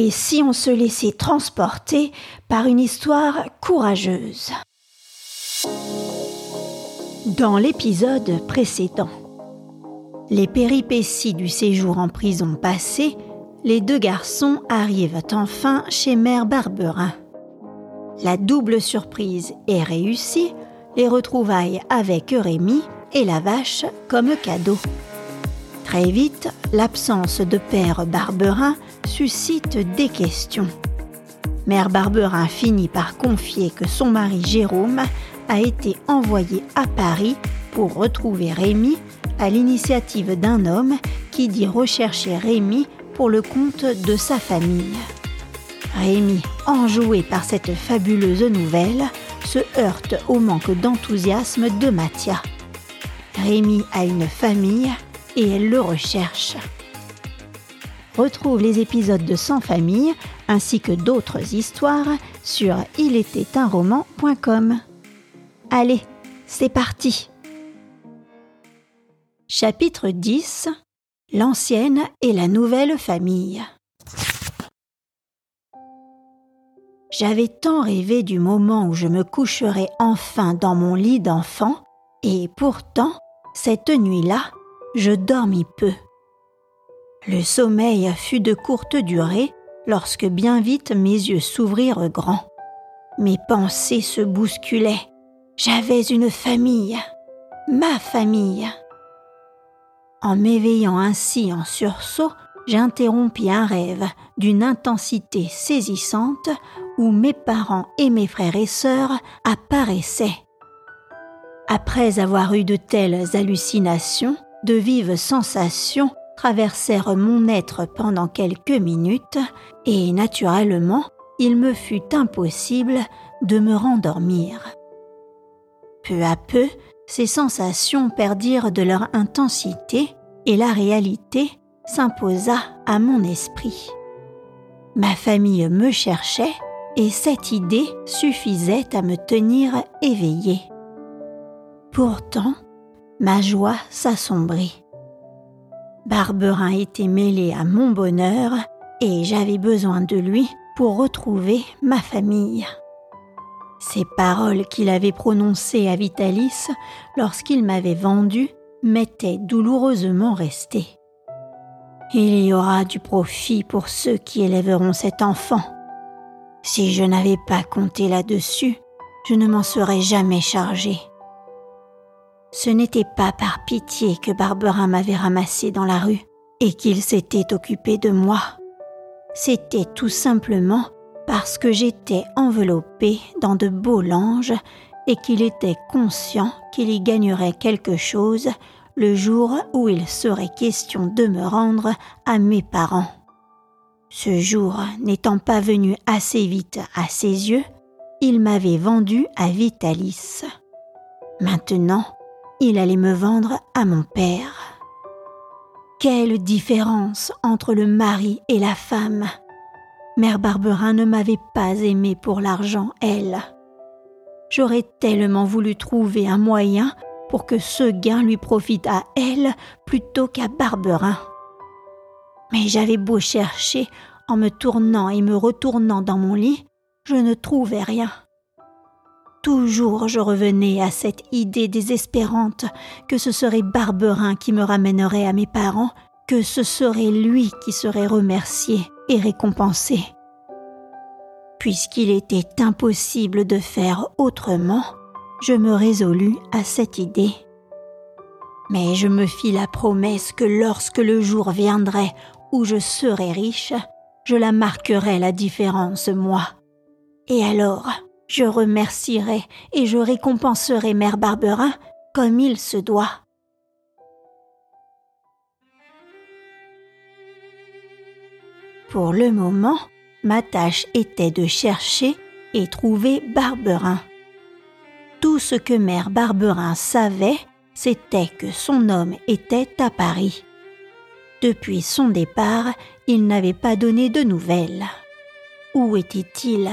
Et si on se laissait transporter par une histoire courageuse Dans l'épisode précédent, les péripéties du séjour en prison passé, les deux garçons arrivent enfin chez Mère Barberin. La double surprise est réussie, les retrouvailles avec Eurémie et la vache comme cadeau. Très vite, l'absence de père Barberin suscite des questions. Mère Barberin finit par confier que son mari Jérôme a été envoyé à Paris pour retrouver Rémi à l'initiative d'un homme qui dit rechercher Rémi pour le compte de sa famille. Rémi, enjoué par cette fabuleuse nouvelle, se heurte au manque d'enthousiasme de Mathia. Rémi a une famille et elle le recherche. Retrouve les épisodes de Sans famille ainsi que d'autres histoires sur ilétaitunroman.com. Allez, c'est parti Chapitre 10 L'ancienne et la nouvelle famille J'avais tant rêvé du moment où je me coucherais enfin dans mon lit d'enfant, et pourtant, cette nuit-là, je dormis peu. Le sommeil fut de courte durée lorsque bien vite mes yeux s'ouvrirent grands. Mes pensées se bousculaient. J'avais une famille, ma famille. En m'éveillant ainsi en sursaut, j'interrompis un rêve d'une intensité saisissante où mes parents et mes frères et sœurs apparaissaient. Après avoir eu de telles hallucinations, de vives sensations traversèrent mon être pendant quelques minutes et naturellement, il me fut impossible de me rendormir. Peu à peu, ces sensations perdirent de leur intensité et la réalité s'imposa à mon esprit. Ma famille me cherchait et cette idée suffisait à me tenir éveillée. Pourtant, ma joie s'assombrit. Barberin était mêlé à mon bonheur et j'avais besoin de lui pour retrouver ma famille. Ces paroles qu'il avait prononcées à Vitalis lorsqu'il m'avait vendu m'étaient douloureusement restées. Il y aura du profit pour ceux qui élèveront cet enfant. Si je n'avais pas compté là-dessus, je ne m'en serais jamais chargé. Ce n'était pas par pitié que Barberin m'avait ramassé dans la rue et qu'il s'était occupé de moi. C'était tout simplement parce que j'étais enveloppée dans de beaux langes et qu'il était conscient qu'il y gagnerait quelque chose le jour où il serait question de me rendre à mes parents. Ce jour n'étant pas venu assez vite à ses yeux, il m'avait vendu à Vitalis. Maintenant, il allait me vendre à mon père. Quelle différence entre le mari et la femme. Mère Barberin ne m'avait pas aimé pour l'argent, elle. J'aurais tellement voulu trouver un moyen pour que ce gain lui profite à elle plutôt qu'à Barberin. Mais j'avais beau chercher en me tournant et me retournant dans mon lit, je ne trouvais rien. Toujours je revenais à cette idée désespérante que ce serait Barberin qui me ramènerait à mes parents, que ce serait lui qui serait remercié et récompensé. Puisqu'il était impossible de faire autrement, je me résolus à cette idée. Mais je me fis la promesse que lorsque le jour viendrait où je serais riche, je la marquerai la différence, moi. Et alors, je remercierai et je récompenserai Mère Barberin comme il se doit. Pour le moment, ma tâche était de chercher et trouver Barberin. Tout ce que Mère Barberin savait, c'était que son homme était à Paris. Depuis son départ, il n'avait pas donné de nouvelles. Où était-il?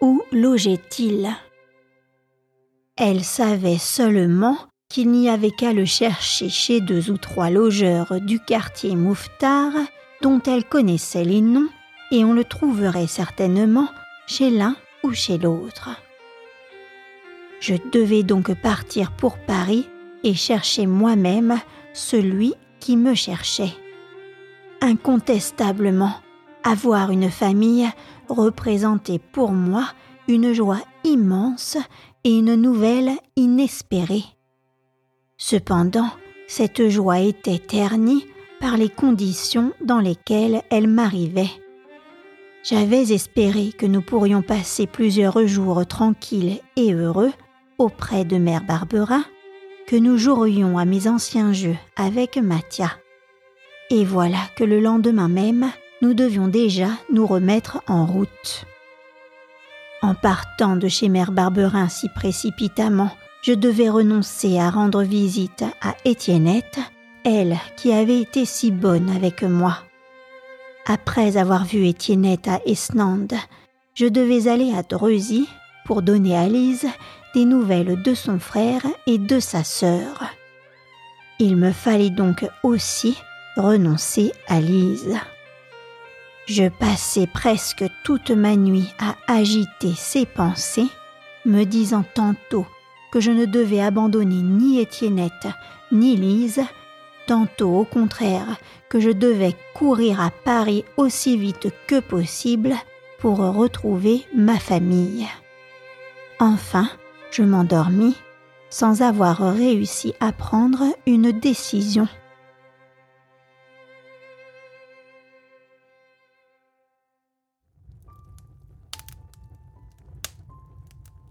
Où logeait-il? Elle savait seulement qu'il n'y avait qu'à le chercher chez deux ou trois logeurs du quartier Mouffetard, dont elle connaissait les noms, et on le trouverait certainement chez l'un ou chez l'autre. Je devais donc partir pour Paris et chercher moi-même celui qui me cherchait. Incontestablement, avoir une famille représentait pour moi une joie immense et une nouvelle inespérée. Cependant, cette joie était ternie par les conditions dans lesquelles elle m'arrivait. J'avais espéré que nous pourrions passer plusieurs jours tranquilles et heureux auprès de Mère Barbara, que nous jouerions à mes anciens jeux avec Mathia. Et voilà que le lendemain même, nous devions déjà nous remettre en route. En partant de chez Mère Barberin si précipitamment, je devais renoncer à rendre visite à Étiennette, elle qui avait été si bonne avec moi. Après avoir vu Étiennette à Esnande, je devais aller à Dreuzy pour donner à Lise des nouvelles de son frère et de sa sœur. Il me fallait donc aussi renoncer à Lise. Je passais presque toute ma nuit à agiter ces pensées, me disant tantôt que je ne devais abandonner ni Étiennette ni Lise, tantôt au contraire que je devais courir à Paris aussi vite que possible pour retrouver ma famille. Enfin, je m'endormis sans avoir réussi à prendre une décision.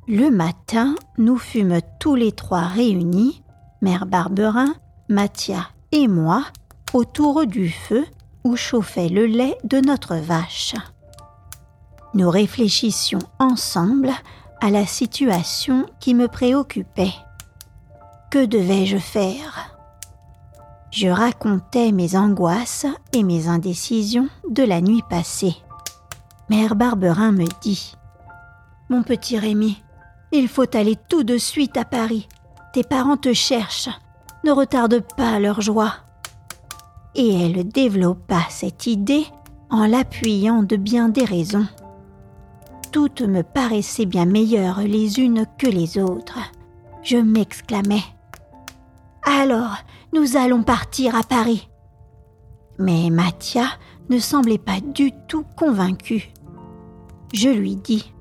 Le matin, nous fûmes tous les trois réunis, Mère Barberin, Mathia et moi, autour du feu où chauffait le lait de notre vache. Nous réfléchissions ensemble à la situation qui me préoccupait. Que devais-je faire? Je racontais mes angoisses et mes indécisions de la nuit passée. Mère Barberin me dit Mon petit Rémi, il faut aller tout de suite à Paris. Tes parents te cherchent. Ne retarde pas leur joie. Et elle développa cette idée en l'appuyant de bien des raisons toutes me paraissaient bien meilleures les unes que les autres. Je m'exclamais. Alors, nous allons partir à Paris. Mais Mathia ne semblait pas du tout convaincue. Je lui dis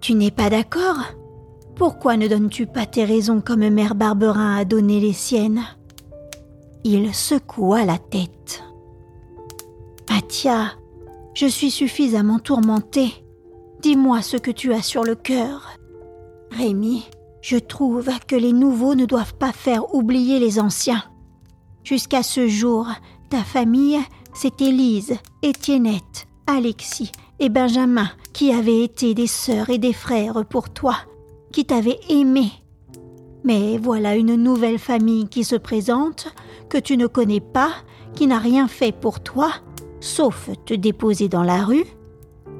Tu n'es pas d'accord? Pourquoi ne donnes-tu pas tes raisons comme Mère Barberin a donné les siennes? Il secoua la tête. Mathia, je suis suffisamment tourmentée. Dis-moi ce que tu as sur le cœur. Rémi, je trouve que les nouveaux ne doivent pas faire oublier les anciens. Jusqu'à ce jour, ta famille, c'est Élise, Étiennette, Alexis et Benjamin qui avaient été des sœurs et des frères pour toi, qui t'avaient aimé. Mais voilà une nouvelle famille qui se présente, que tu ne connais pas, qui n'a rien fait pour toi, sauf te déposer dans la rue,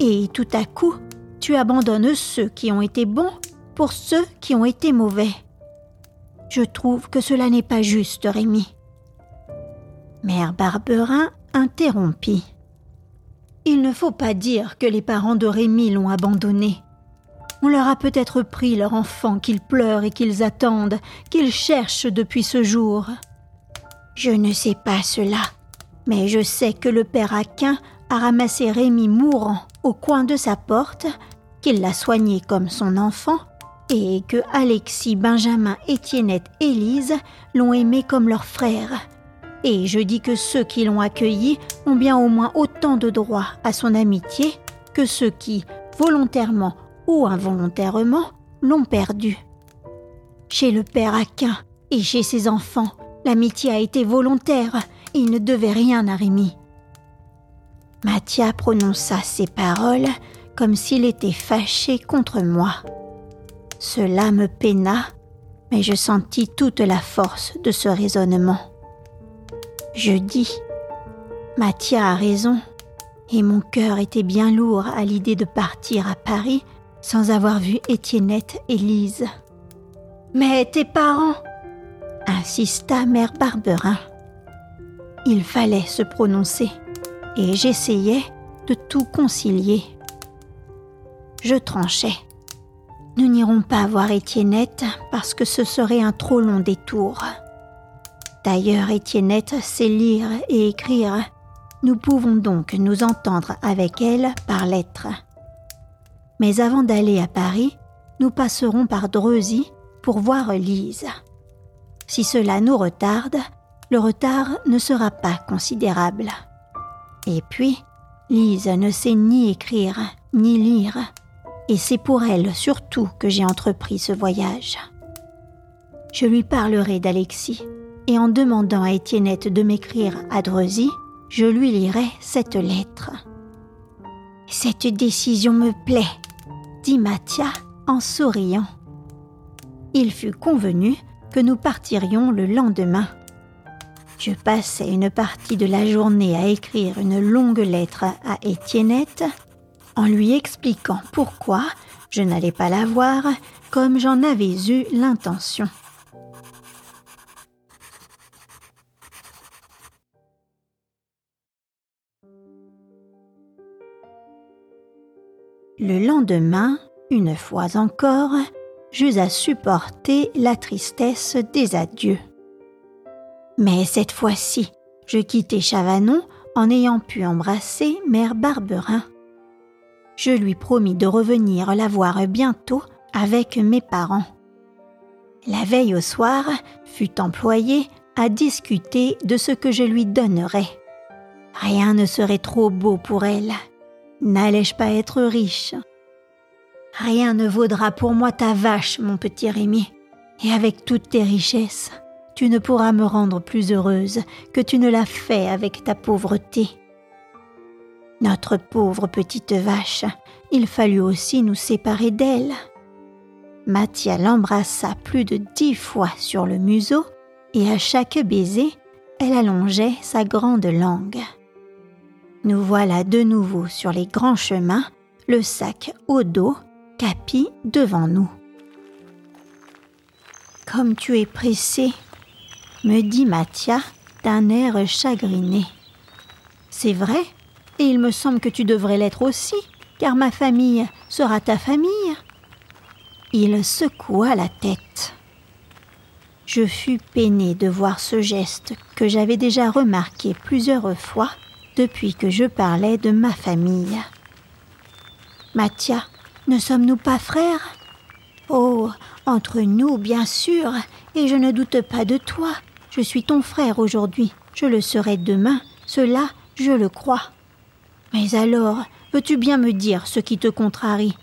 et tout à coup, tu abandonnes ceux qui ont été bons pour ceux qui ont été mauvais. Je trouve que cela n'est pas juste, Rémi. Mère Barberin interrompit. Il ne faut pas dire que les parents de Rémi l'ont abandonné. On leur a peut-être pris leur enfant qu'ils pleurent et qu'ils attendent, qu'ils cherchent depuis ce jour. Je ne sais pas cela, mais je sais que le père Aquin a ramassé Rémi mourant au coin de sa porte, qu'il l'a soigné comme son enfant, et que Alexis, Benjamin, Étiennette et Lise l'ont aimé comme leur frère. Et je dis que ceux qui l'ont accueilli ont bien au moins autant de droit à son amitié que ceux qui, volontairement ou involontairement, l'ont perdu. Chez le père Aquin et chez ses enfants, l'amitié a été volontaire, et il ne devait rien à Rémi. Mathia prononça ces paroles comme s'il était fâché contre moi. Cela me peina, mais je sentis toute la force de ce raisonnement. Je dis Mathia a raison, et mon cœur était bien lourd à l'idée de partir à Paris sans avoir vu Étiennette et Lise. Mais tes parents insista mère Barberin. Il fallait se prononcer et j'essayais, de tout concilier. Je tranchais. Nous n'irons pas voir Étiennette parce que ce serait un trop long détour. D'ailleurs, Étiennette sait lire et écrire. Nous pouvons donc nous entendre avec elle par lettres. Mais avant d'aller à Paris, nous passerons par Dreuzy pour voir Lise. Si cela nous retarde, le retard ne sera pas considérable. Et puis, Lise ne sait ni écrire ni lire, et c'est pour elle surtout que j'ai entrepris ce voyage. Je lui parlerai d'Alexis, et en demandant à Étiennette de m'écrire à Dreuzy, je lui lirai cette lettre. Cette décision me plaît, dit Mathia en souriant. Il fut convenu que nous partirions le lendemain. Je passais une partie de la journée à écrire une longue lettre à Étiennette en lui expliquant pourquoi je n'allais pas la voir comme j'en avais eu l'intention. Le lendemain, une fois encore, j'eus à supporter la tristesse des adieux. Mais cette fois-ci, je quittai Chavanon en ayant pu embrasser Mère Barberin. Je lui promis de revenir la voir bientôt avec mes parents. La veille au soir fut employée à discuter de ce que je lui donnerais. Rien ne serait trop beau pour elle. N'allais-je pas être riche? Rien ne vaudra pour moi ta vache, mon petit Rémi. Et avec toutes tes richesses, tu ne pourras me rendre plus heureuse que tu ne l'as fait avec ta pauvreté. Notre pauvre petite vache, il fallut aussi nous séparer d'elle. Mathia l'embrassa plus de dix fois sur le museau, et à chaque baiser, elle allongeait sa grande langue. Nous voilà de nouveau sur les grands chemins, le sac au dos, Capi devant nous. Comme tu es pressé, me dit Mathia d'un air chagriné. C'est vrai, et il me semble que tu devrais l'être aussi, car ma famille sera ta famille. Il secoua la tête. Je fus peiné de voir ce geste que j'avais déjà remarqué plusieurs fois depuis que je parlais de ma famille. Mathia, ne sommes-nous pas frères? Oh, entre nous, bien sûr, et je ne doute pas de toi. Je suis ton frère aujourd'hui, je le serai demain, cela, je le crois. Mais alors, veux-tu bien me dire ce qui te contrarie?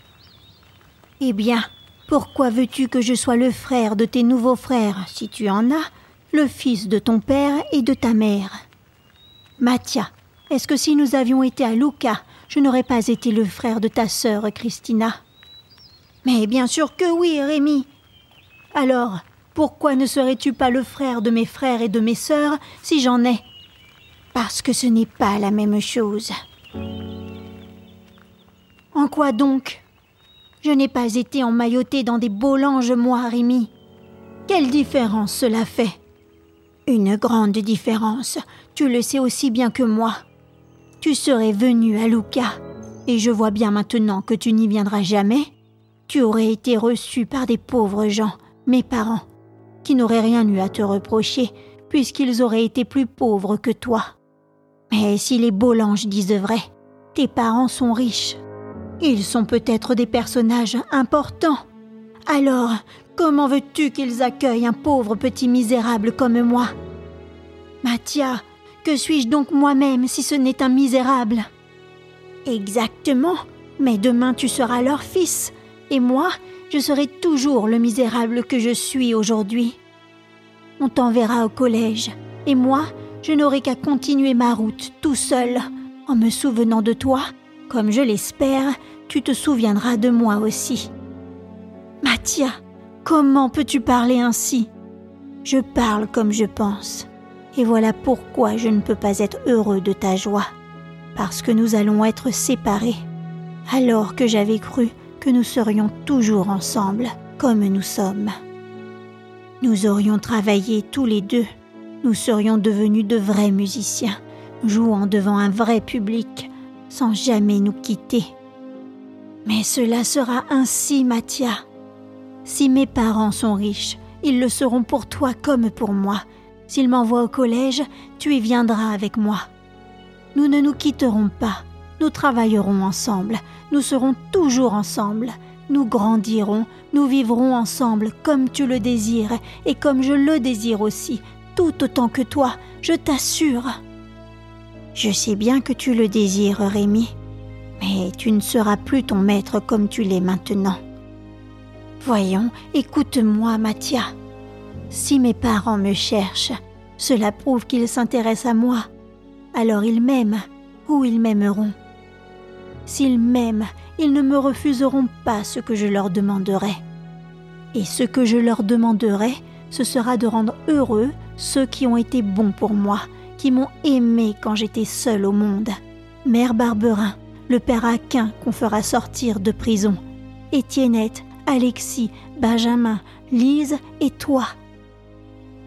Eh bien, pourquoi veux-tu que je sois le frère de tes nouveaux frères, si tu en as, le fils de ton père et de ta mère? Mathia, est-ce que si nous avions été à Lucca, je n'aurais pas été le frère de ta sœur Christina? Mais bien sûr que oui, Rémi. Alors, pourquoi ne serais-tu pas le frère de mes frères et de mes sœurs si j'en ai? Parce que ce n'est pas la même chose. En quoi donc? Je n'ai pas été emmailloté dans des beaux langes, moi, Rémi. Quelle différence cela fait? Une grande différence. Tu le sais aussi bien que moi tu serais venu à Lucca, et je vois bien maintenant que tu n'y viendras jamais, tu aurais été reçu par des pauvres gens, mes parents, qui n'auraient rien eu à te reprocher, puisqu'ils auraient été plus pauvres que toi. Mais si les Bollanges disent vrai, tes parents sont riches. Ils sont peut-être des personnages importants. Alors, comment veux-tu qu'ils accueillent un pauvre petit misérable comme moi? Mathia, que suis-je donc moi-même si ce n'est un misérable Exactement, mais demain tu seras leur fils, et moi, je serai toujours le misérable que je suis aujourd'hui. On t'enverra au collège, et moi, je n'aurai qu'à continuer ma route tout seul, en me souvenant de toi, comme je l'espère, tu te souviendras de moi aussi. Mathia, comment peux-tu parler ainsi? Je parle comme je pense. Et voilà pourquoi je ne peux pas être heureux de ta joie, parce que nous allons être séparés, alors que j'avais cru que nous serions toujours ensemble, comme nous sommes. Nous aurions travaillé tous les deux, nous serions devenus de vrais musiciens, jouant devant un vrai public, sans jamais nous quitter. Mais cela sera ainsi, Mathia. Si mes parents sont riches, ils le seront pour toi comme pour moi. S'ils m'envoient au collège, tu y viendras avec moi. Nous ne nous quitterons pas, nous travaillerons ensemble, nous serons toujours ensemble, nous grandirons, nous vivrons ensemble comme tu le désires et comme je le désire aussi, tout autant que toi, je t'assure. Je sais bien que tu le désires, Rémi, mais tu ne seras plus ton maître comme tu l'es maintenant. Voyons, écoute-moi, Mathia. Si mes parents me cherchent, cela prouve qu'ils s'intéressent à moi. Alors ils m'aiment ou ils m'aimeront. S'ils m'aiment, ils ne me refuseront pas ce que je leur demanderai. Et ce que je leur demanderai, ce sera de rendre heureux ceux qui ont été bons pour moi, qui m'ont aimé quand j'étais seule au monde. Mère Barberin, le père Aquin qu'on fera sortir de prison, Étiennette, Alexis, Benjamin, Lise et toi.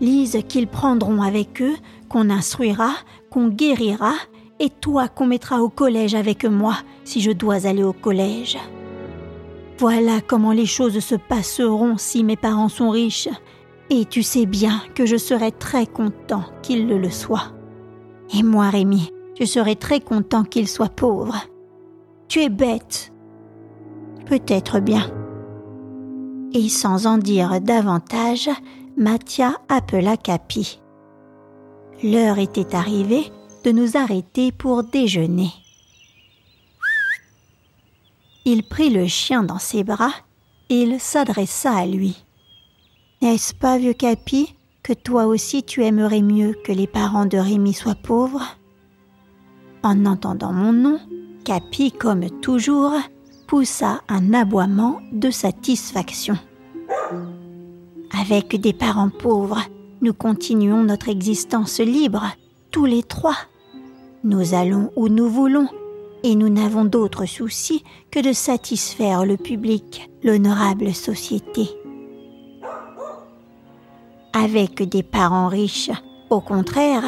Lise qu'ils prendront avec eux, qu'on instruira, qu'on guérira, et toi qu'on mettra au collège avec moi si je dois aller au collège. Voilà comment les choses se passeront si mes parents sont riches, et tu sais bien que je serai très content qu'ils le, soient. Et moi, Rémi, je serai très content qu'ils soient pauvres. Tu es bête. Peut-être bien. Et sans en dire davantage, Mathia appela Capi. L'heure était arrivée de nous arrêter pour déjeuner. Il prit le chien dans ses bras et il s'adressa à lui. N'est-ce pas, vieux Capi, que toi aussi tu aimerais mieux que les parents de Rémi soient pauvres? En entendant mon nom, Capi, comme toujours, poussa un aboiement de satisfaction. Avec des parents pauvres, nous continuons notre existence libre, tous les trois. Nous allons où nous voulons, et nous n'avons d'autre souci que de satisfaire le public, l'honorable société. Avec des parents riches, au contraire,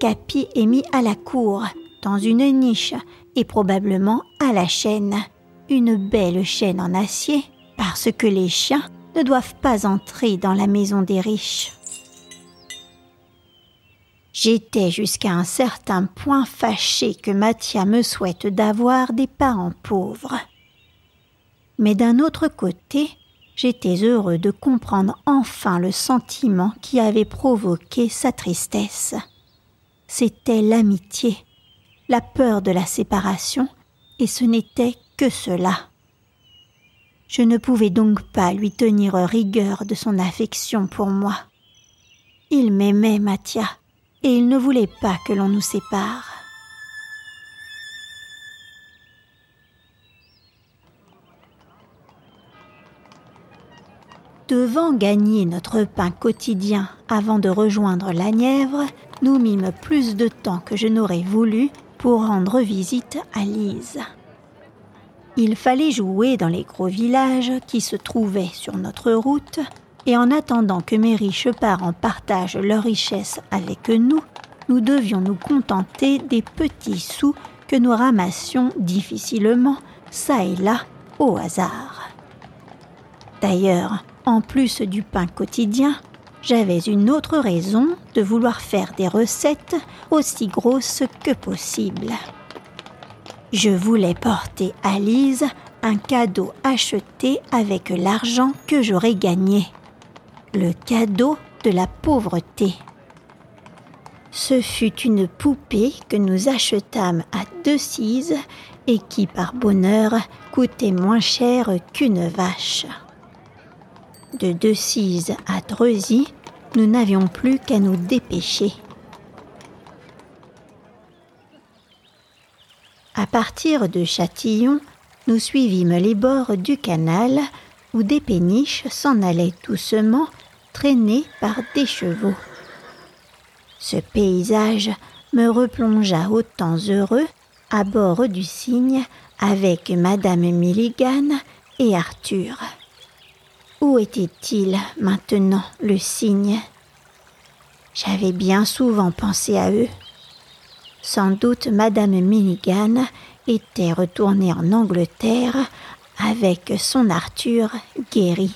Capi est mis à la cour, dans une niche, et probablement à la chaîne, une belle chaîne en acier, parce que les chiens ne doivent pas entrer dans la maison des riches. J'étais jusqu'à un certain point fâché que Mathia me souhaite d'avoir des parents pauvres. Mais d'un autre côté, j'étais heureux de comprendre enfin le sentiment qui avait provoqué sa tristesse. C'était l'amitié, la peur de la séparation, et ce n'était que cela. Je ne pouvais donc pas lui tenir rigueur de son affection pour moi. Il m'aimait, Mathia, et il ne voulait pas que l'on nous sépare. Devant gagner notre pain quotidien avant de rejoindre la Nièvre, nous mîmes plus de temps que je n'aurais voulu pour rendre visite à Lise. Il fallait jouer dans les gros villages qui se trouvaient sur notre route, et en attendant que mes riches parents partagent leurs richesses avec nous, nous devions nous contenter des petits sous que nous ramassions difficilement, çà et là, au hasard. D'ailleurs, en plus du pain quotidien, j'avais une autre raison de vouloir faire des recettes aussi grosses que possible. Je voulais porter à Lise un cadeau acheté avec l'argent que j'aurais gagné. Le cadeau de la pauvreté. Ce fut une poupée que nous achetâmes à deux et qui, par bonheur, coûtait moins cher qu'une vache. De Decize à Dreuzy, nous n'avions plus qu'à nous dépêcher. À partir de Châtillon, nous suivîmes les bords du canal où des péniches s'en allaient doucement traînées par des chevaux. Ce paysage me replongea au temps heureux à bord du cygne avec Madame Milligan et Arthur. Où était-il maintenant le cygne? J'avais bien souvent pensé à eux. Sans doute Madame Milligan était retourné en Angleterre avec son Arthur guéri.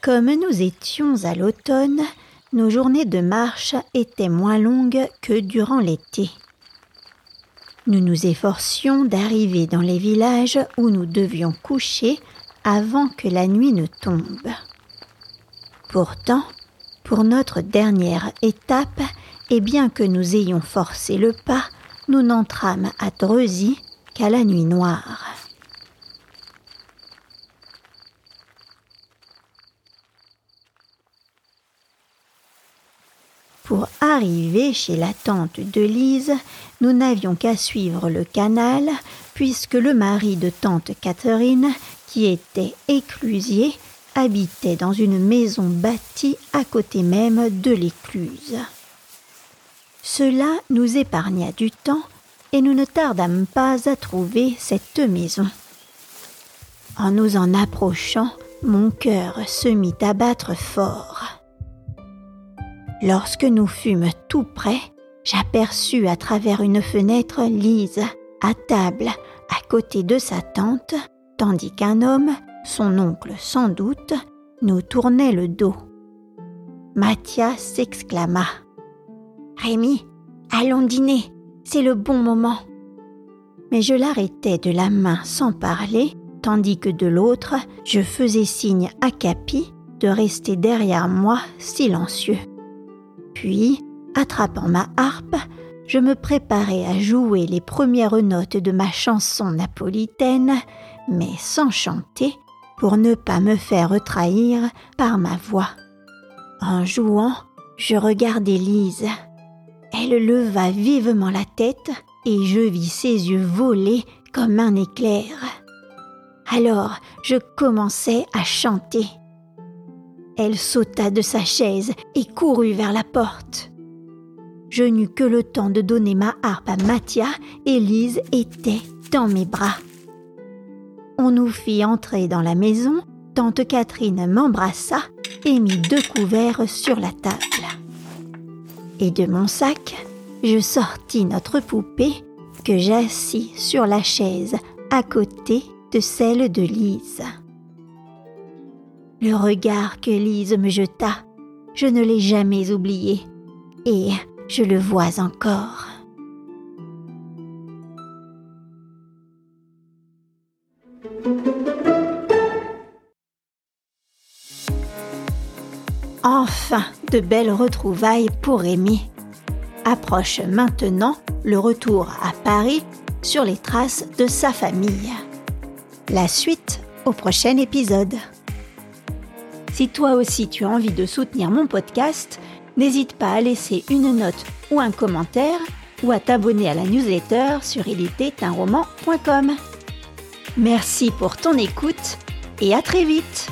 Comme nous étions à l'automne, nos journées de marche étaient moins longues que durant l'été. Nous nous efforcions d'arriver dans les villages où nous devions coucher avant que la nuit ne tombe. Pourtant, pour notre dernière étape, et bien que nous ayons forcé le pas, nous n'entrâmes à Dreuzy qu'à la nuit noire. Pour arriver chez la tante de Lise, nous n'avions qu'à suivre le canal, puisque le mari de tante Catherine, qui était éclusier, habitait dans une maison bâtie à côté même de l'écluse. Cela nous épargna du temps et nous ne tardâmes pas à trouver cette maison. En nous en approchant, mon cœur se mit à battre fort. Lorsque nous fûmes tout près, j'aperçus à travers une fenêtre Lise, à table, à côté de sa tante, tandis qu'un homme, son oncle sans doute, nous tournait le dos. Mathias s'exclama. Rémi, allons dîner, c'est le bon moment. Mais je l'arrêtais de la main sans parler, tandis que de l'autre, je faisais signe à Capi de rester derrière moi silencieux. Puis, attrapant ma harpe, je me préparais à jouer les premières notes de ma chanson napolitaine, mais sans chanter, pour ne pas me faire trahir par ma voix. En jouant, je regardais Lise. Elle leva vivement la tête et je vis ses yeux voler comme un éclair. Alors je commençai à chanter. Elle sauta de sa chaise et courut vers la porte. Je n'eus que le temps de donner ma harpe à Mathia et Lise était dans mes bras. On nous fit entrer dans la maison, tante Catherine m'embrassa et mit deux couverts sur la table. Et de mon sac, je sortis notre poupée que j'assis sur la chaise à côté de celle de Lise. Le regard que Lise me jeta, je ne l'ai jamais oublié, et je le vois encore. Enfin, de belles retrouvailles pour Rémi. Approche maintenant le retour à Paris sur les traces de sa famille. La suite au prochain épisode. Si toi aussi tu as envie de soutenir mon podcast, n'hésite pas à laisser une note ou un commentaire ou à t'abonner à la newsletter sur ilitétunroman.com. Merci pour ton écoute et à très vite